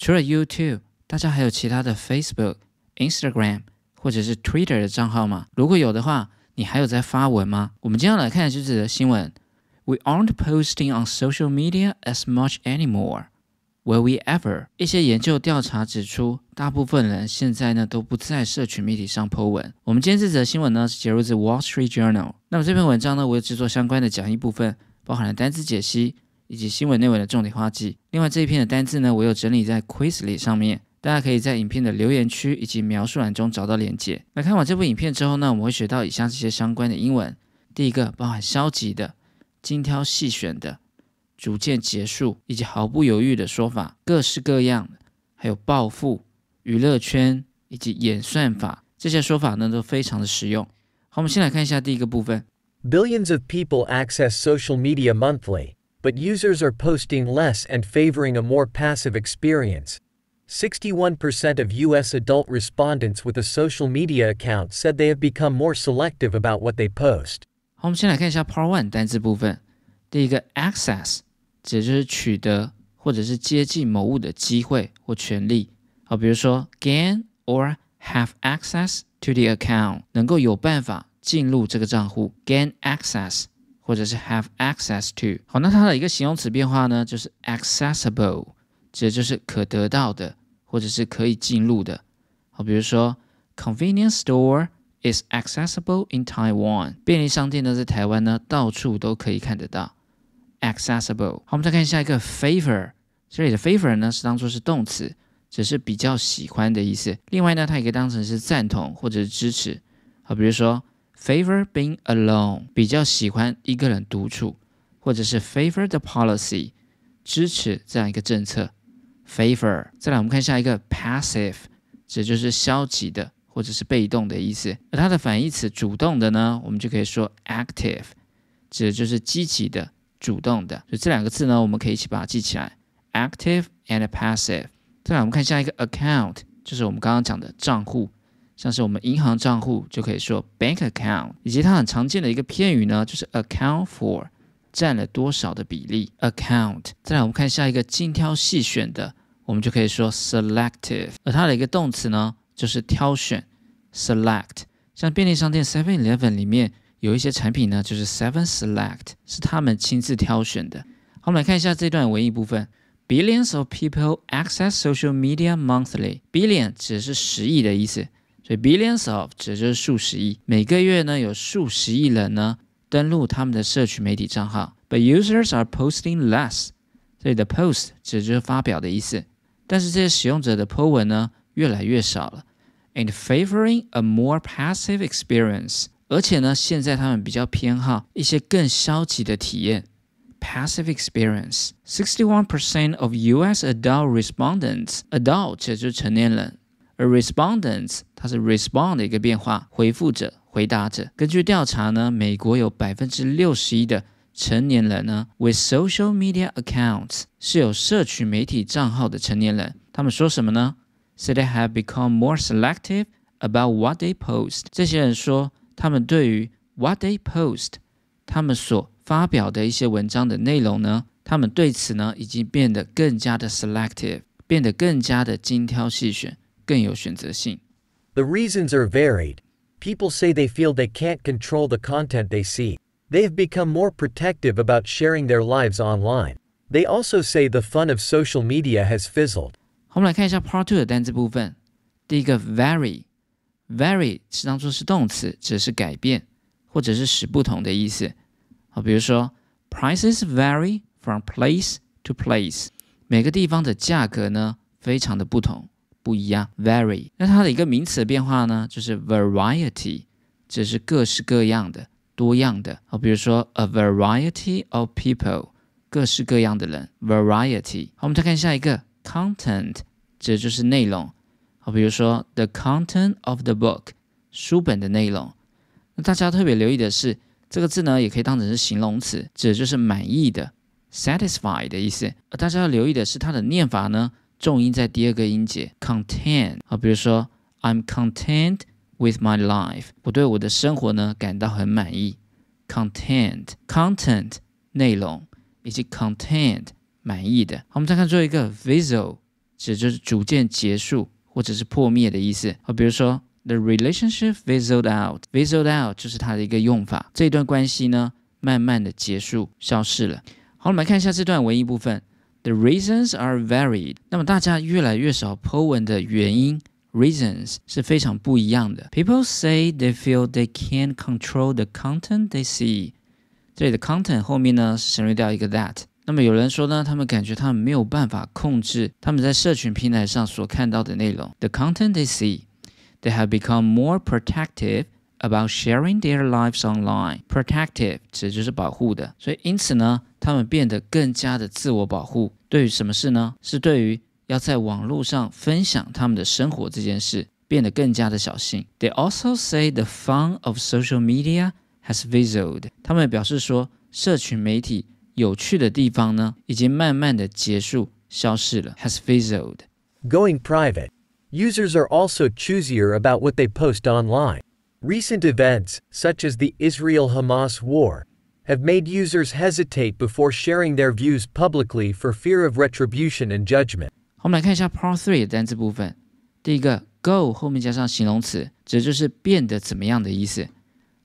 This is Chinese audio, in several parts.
除了 YouTube，大家还有其他的 Facebook、Instagram 或者是 Twitter 的账号吗？如果有的话，你还有在发文吗？我们今天来看这则新闻。We aren't posting on social media as much anymore. Will we ever？一些研究调查指出，大部分人现在呢都不在社群媒体上 po 文。我们今天这则新闻呢是截入自 Wall Street Journal。那么这篇文章呢，我有制作相关的讲义部分，包含了单词解析以及新闻内文的重点花记。另外这一篇的单字呢，我有整理在 Quizly 上面，大家可以在影片的留言区以及描述栏中找到连接。那看完这部影片之后呢，我们会学到以下这些相关的英文。第一个，包含消极的、精挑细选的。逐渐结束，以及毫不犹豫的说法，各式各样，还有暴富、娱乐圈以及演算法，这些说法呢都非常的实用。好，我们先来看一下第一个部分。Billions of people access social media monthly, but users are posting less and favoring a more passive experience. 61% of U.S. adult respondents with a social media account said they have become more selective about what they post. 好，我们先来看一下 Part One 单字部分。第一个 access。指就是取得或者是接近某物的机会或权利。好，比如说 gain or have access to the account，能够有办法进入这个账户，gain access， 或者是 have access to。好，那它的一个形容词变化呢，就是 accessible，指的就是可得到的或者是可以进入的。好，比如说 convenience store is accessible in Taiwan，便利商店呢在台湾呢到处都可以看得到。accessible。好，我们再看下一个 favor，这里的 favor 呢是当做是动词，只是比较喜欢的意思。另外呢，它也可以当成是赞同或者是支持。好，比如说 favor being alone，比较喜欢一个人独处，或者是 favor the policy，支持这样一个政策。favor。再来，我们看下一个 passive，指就是消极的或者是被动的意思。而它的反义词主动的呢，我们就可以说 active，指的就是积极的。主动的，所以这两个字呢，我们可以一起把它记起来，active and passive。再来，我们看下一个 account，就是我们刚刚讲的账户，像是我们银行账户就可以说 bank account，以及它很常见的一个片语呢，就是 account for，占了多少的比例，account。再来，我们看下一个精挑细选的，我们就可以说 selective，而它的一个动词呢，就是挑选，select。像便利商店 Seven Eleven 里面。有一些产品呢，就是 Seven Select，是他们亲自挑选的。好，我们来看一下这段文艺部分。Billions of people access social media monthly. Billion 指的是十亿的意思，所以 billions of 指的就是数十亿。每个月呢，有数十亿人呢登录他们的社群媒体账号。But users are posting less. 这里的 post 指的就是发表的意思，但是这些使用者的 po 文呢越来越少了。And favoring a more passive experience. 而且呢，现在他们比较偏好一些更消极的体验，passive experience。Sixty-one percent of U.S. adult respondents，adult 就是成年人， 而 respondents 它是 respond 的一个变化，回复者、回答者。根据调查呢，美国有百分之六十一的成年人呢，with social media accounts 是有社群媒体账号的成年人，他们说什么呢？Say they have become more selective about what they post。这些人说。他们对于 what they post，他们所发表的一些文章的内容呢，他们对此呢已经变得更加的 selective，变得更加的精挑细选，更有选择性。The reasons are varied. People say they feel they can't control the content they see. They have become more protective about sharing their lives online. They also say the fun of social media has fizzled. 好，我们来看一下 Part Two 的单词部分。第一个 vary。Vary 是当做是动词，指的是改变或者是使不同的意思。好，比如说，prices vary from place to place，每个地方的价格呢非常的不同， 不一样。Vary，那它的一个名词的变化呢，就是 variety，指的是各式各样的、多样的。好，比如说，a variety of people，各式各样的人。Variety。好，我们再看下一个，content，指的就是内容。好，比如说 the content of the book，书本的内容。那大家特别留意的是，这个字呢，也可以当成是形容词，指的就是满意的，satisfied 的意思。而大家要留意的是，它的念法呢，重音在第二个音节，content。好，比如说 I'm content with my life，我对我的生活呢感到很满意。content，content 内容以及 content 满意的。好，我们再看最后一个 visual。指就是逐渐结束或者是破灭的意思。好，比如说 the relationship fizzled out，fizzled out 就是它的一个用法。这段关系呢，慢慢的结束，消失了。好，我们来看一下这段文艺部分。The reasons are varied。那么大家越来越少 po 文的原因。reasons 是非常不一样的。People say they feel they can't control the content they see。这里的 content 后面呢省略掉一个 that。那么有人说呢，他们感觉他们没有办法控制他们在社群平台上所看到的内容。The content they see, they have become more protective about sharing their lives online. Protective 指就是保护的，所以因此呢，他们变得更加的自我保护。对于什么事呢？是对于要在网络上分享他们的生活这件事，变得更加的小心。They also say the fun of social media has fizzled。他们表示说，社群媒体有趣的地方呢，已经慢慢的结束、消失了。Has fizzled。Going private. Users are also choosier about what they post online. Recent events, such as the Israel Hamas war, have made users hesitate before sharing their views publicly for fear of retribution and judgment. 我们来看一下 Part Three 的单词部分。第一个，go 后面加上形容词，指就是变得怎么样的意思。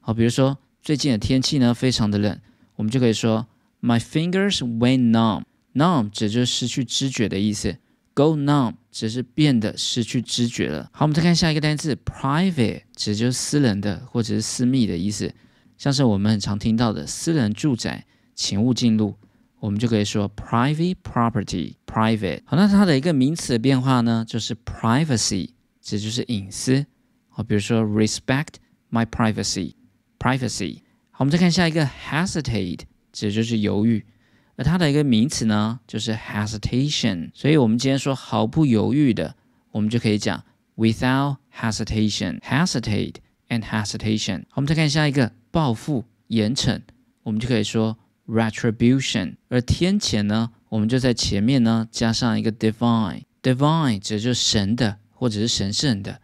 好，比如说最近的天气呢非常的冷，我们就可以说 My fingers went numb。numb 指就是失去知觉的意思。 Go numb 只是变得失去知觉了。好，我们再看下一个单词 private，指就是私人的或者是私密的意思，像是我们很常听到的私人住宅，请勿进入。我们就可以说 private property，private。好，那它的一个名词的变化呢，就是 privacy，指就是隐私。好，比如说 respect my privacy，privacy。好，我们再看下一个 hesitate，指就是犹豫。而它的一个名词呢，就是 hesitation。所以我们今天说毫不犹豫的，我们就可以讲 without hesitation，hesitate and hesitation。好，我们再看下一个报复、严惩，我们就可以说。retribution，而天谴呢，我们就在前面呢加上一个 divine，divine 指就是神的或者是神圣的，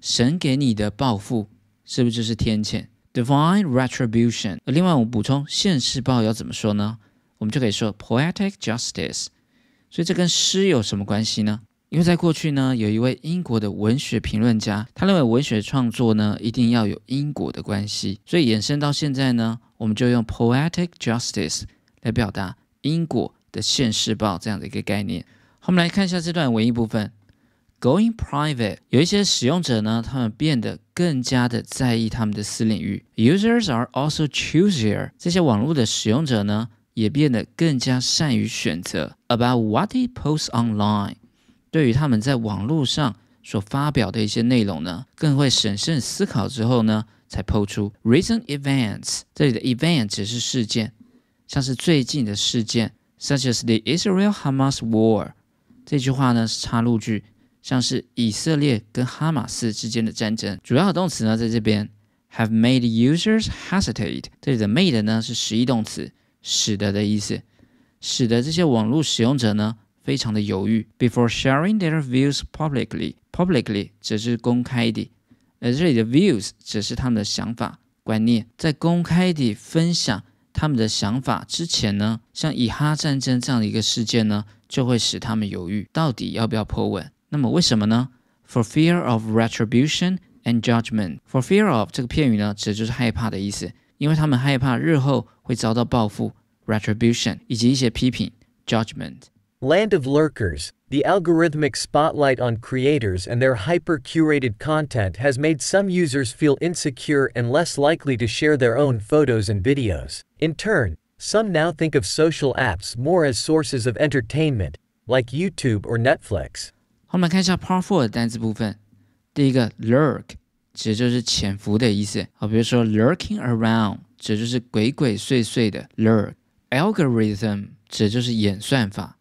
神给你的报复是不是就是天谴？divine retribution。另外我们补充现世报要怎么说呢？我们就可以说 poetic justice。所以这跟诗有什么关系呢？因为在过去呢，有一位英国的文学评论家，他认为文学创作呢一定要有因果的关系，所以延伸到现在呢。我们就用 poetic justice 来表达因果的现世报这样的一个概念。好，我们来看一下这段文艺部分。Going private，有一些使用者呢，他们变得更加的在意他们的私领域。Users are also choosier，这些网络的使用者呢，也变得更加善于选择 about what they post online。对于他们在网络上所发表的一些内容呢，更会审慎思考之后呢。才抛出 recent events，这里的 event 只是事件，像是最近的事件，such as the Israel-Hamas war。这句话呢是插入句，像是以色列跟哈马斯之间的战争。主要的动词呢在这边，have made users hesitate。这里的 made 呢是实义动词，使得的意思，使得这些网络使用者呢非常的犹豫。Before sharing their views publicly，publicly 只是公开的。而这里的 views 只是他们的想法、观念，在公开地分享他们的想法之前呢，像以哈战争这样的一个事件呢，就会使他们犹豫，到底要不要破文。那么为什么呢？For fear of retribution and judgment。For fear of 这个片语呢，指的就是害怕的意思，因为他们害怕日后会遭到报复，retribution，以及一些批评，judgment。Land of lurkers. The algorithmic spotlight on creators and their hyper curated content has made some users feel insecure and less likely to share their own photos and videos. In turn, some now think of social apps more as sources of entertainment, like YouTube or Netflix. 我们看一下 Part Four 的单词部分。第一个 lurk 指就是潜伏的意思，好，比如说 lurking around 指就是鬼鬼祟祟的 lurk。algorithm 指就是演算法。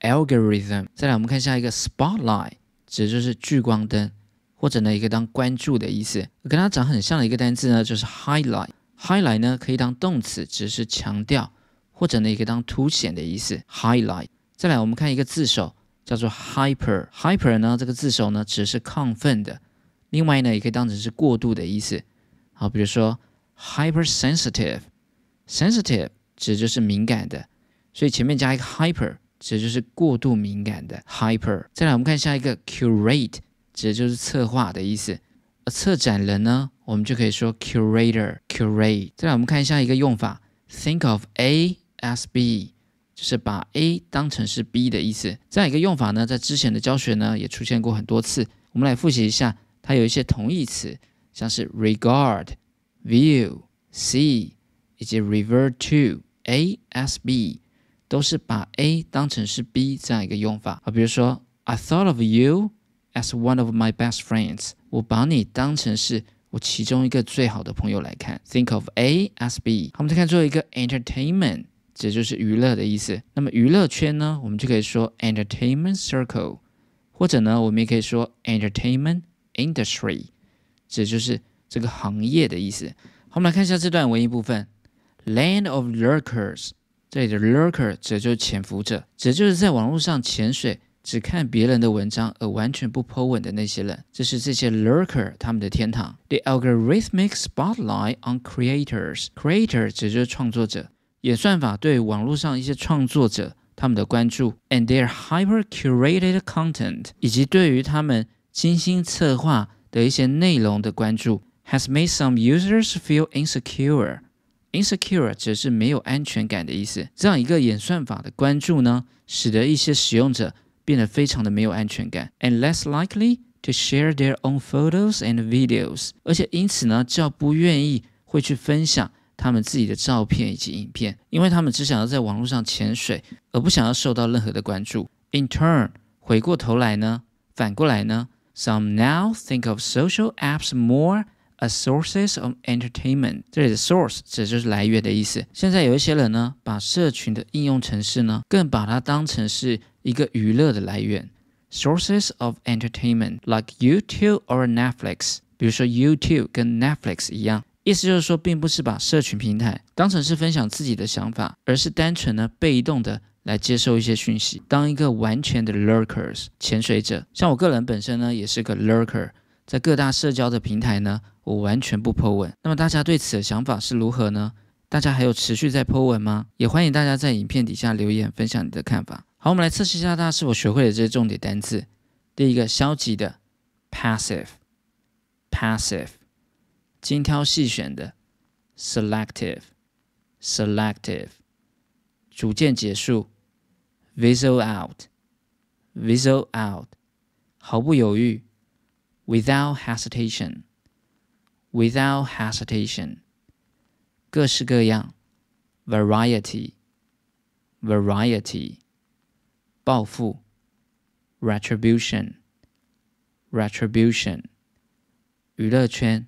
algorithm。再来，我们看下一个 spotlight，指的就是聚光灯，或者呢一个当关注的意思。跟它长很像的一个单词呢，就是 highlight。highlight 呢可以当动词，只是强调，或者呢也可以当凸显的意思。highlight。再来，我们看一个字首，叫做 hyper。hyper 呢这个字首呢只是亢奋的，另外呢也可以当成是过度的意思。好，比如说 hypersensitive。sensitive 指就是敏感的，所以前面加一个 hyper。指的就是过度敏感的 hyper。再来，我们看下一个 curate，指的就是策划的意思。而策展人呢，我们就可以说 curator，curate。再来，我们看下一个用法，think of A as B，就是把 A 当成是 B 的意思。这样一个用法呢，在之前的教学呢也出现过很多次。我们来复习一下，它有一些同义词，像是 regard、view、see 以及 revert to A S B，。都是把 A 当成是 B 这样一个用法啊，比如说 I thought of you as one of my best friends，我把你当成是我其中一个最好的朋友来看。Think of A as B。好，我们再看最后一个 entertainment，这就是娱乐的意思。那么娱乐圈呢，我们就可以说 entertainment circle，或者呢，我们也可以说 entertainment industry，这就是这个行业的意思。好，我们来看一下这段文艺部分，Land of lurkers。这里的 lurker 指就是潜伏者，指就是在网络上潜水，只看别人的文章而完全不 po 文的那些人。这是这些 lurker 他们的天堂。The algorithmic spotlight on creators，creator 指就是创作者，演算法对网络上一些创作者他们的关注，and their hyper curated content，以及对于他们精心策划的一些内容的关注，has made some users feel insecure。Insecure 指的是没有安全感的意思。这样一个演算法的关注呢，使得一些使用者变得非常的没有安全感，and less likely to share their own photos and videos。而且因此呢，较不愿意会去分享他们自己的照片以及影片，因为他们只想要在网络上潜水，而不想要受到任何的关注。In turn，回过头来呢，反过来呢 ，some now think of social apps more。A sources of entertainment，这里的 source 指就是来源的意思。现在有一些人呢，把社群的应用程式呢，更把它当成是一个娱乐的来源。Sources of entertainment like YouTube or Netflix，比如说 YouTube 跟 Netflix 一样， 意思就是说，并不是把社群平台当成是分享自己的想法，而是单纯呢被动的来接受一些讯息，当一个完全的 lurkers 潜水者。像我个人本身呢，也是个 lurker，在各大社交的平台呢。我完全不 Po 文，那么大家对此的想法是如何呢？大家还有持续在 Po 文吗？也欢迎大家在影片底下留言分享你的看法。好，我们来测试一下大家是否学会了这些重点单词。第一个，消极的，passive，passive，精挑细选的，selective，selective，逐渐结束，visual out，visual out，毫不犹豫，without hesitation。without hesitation，各式各样，variety，variety，报复，retribution，retribution，娱乐圈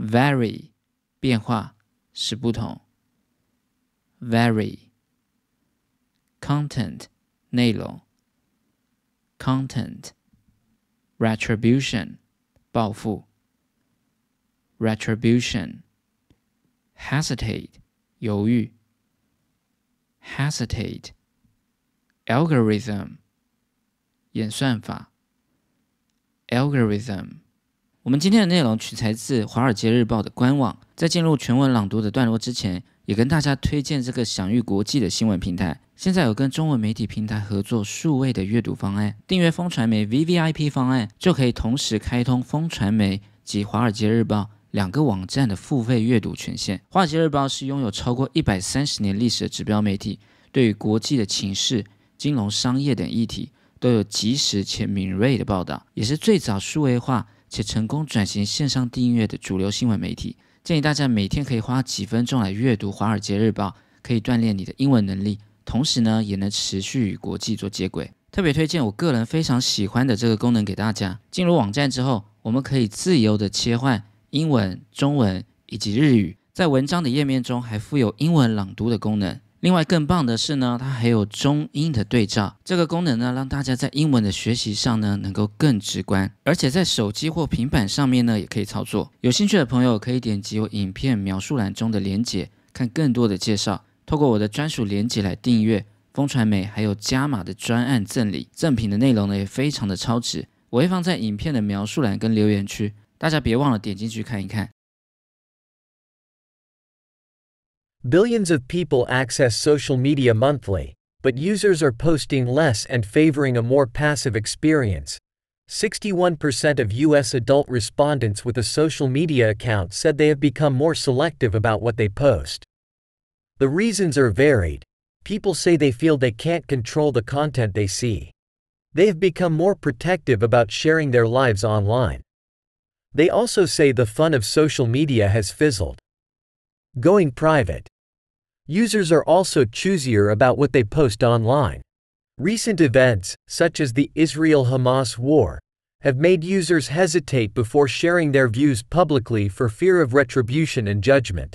vary，变化使不同；vary，content，内容；content，retribution，报复。retribution, hesitate 犹豫，hesitate algorithm 演算法，algorithm。我们今天的内容取材自《华尔街日报》的官网。在进入全文朗读的段落之前，也跟大家推荐这个享誉国际的新闻平台。现在有跟中文媒体平台合作数位的阅读方案，订阅风传媒 VVIP 方案，就可以同时开通风传媒及《华尔街日报》。两个网站的付费阅读权限。《华尔街日报》是拥有超过一百三十年历史的指标媒体，对于国际的情势、金融、商业等议题都有及时且敏锐的报道，也是最早数位化且成功转型线上订阅的主流新闻媒体。建议大家每天可以花几分钟来阅读《华尔街日报》，可以锻炼你的英文能力，同时呢也能持续与国际做接轨。特别推荐我个人非常喜欢的这个功能给大家。进入网站之后，我们可以自由的切换。英文、中文以及日语，在文章的页面中还附有英文朗读的功能。另外更棒的是呢，它还有中英的对照，这个功能呢，让大家在英文的学习上呢能够更直观，而且在手机或平板上面呢也可以操作。有兴趣的朋友可以点击我影片描述栏中的链接，看更多的介绍。透过我的专属链接来订阅风传媒，还有加码的专案赠礼，赠品的内容呢也非常的超值，我会放在影片的描述栏跟留言区，大家别忘了点进去看一看。Billions of people access social media monthly, but users are posting less and favoring a more passive experience. 61% of US adult respondents with a social media account said they have become more selective about what they post. The reasons are varied. People say they feel they can't control the content they see. They have become more protective about sharing their lives online. They also say the fun of social media has fizzled. Going private. Users are also choosier about what they post online. Recent events, such as the Israel Hamas war, have made users hesitate before sharing their views publicly for fear of retribution and judgment.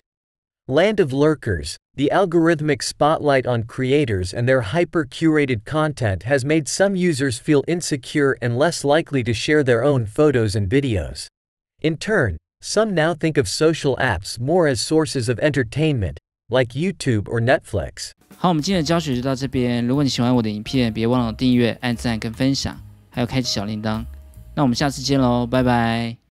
Land of Lurkers, the algorithmic spotlight on creators and their hyper curated content has made some users feel insecure and less likely to share their own photos and videos. In turn, some now think of social apps more as sources of entertainment, like YouTube or Netflix. 好，我们今天的教学就到这边。如果你喜欢我的影片，别忘了订阅、按赞跟分享，还有开启小铃铛。那我们下次见喽，拜拜。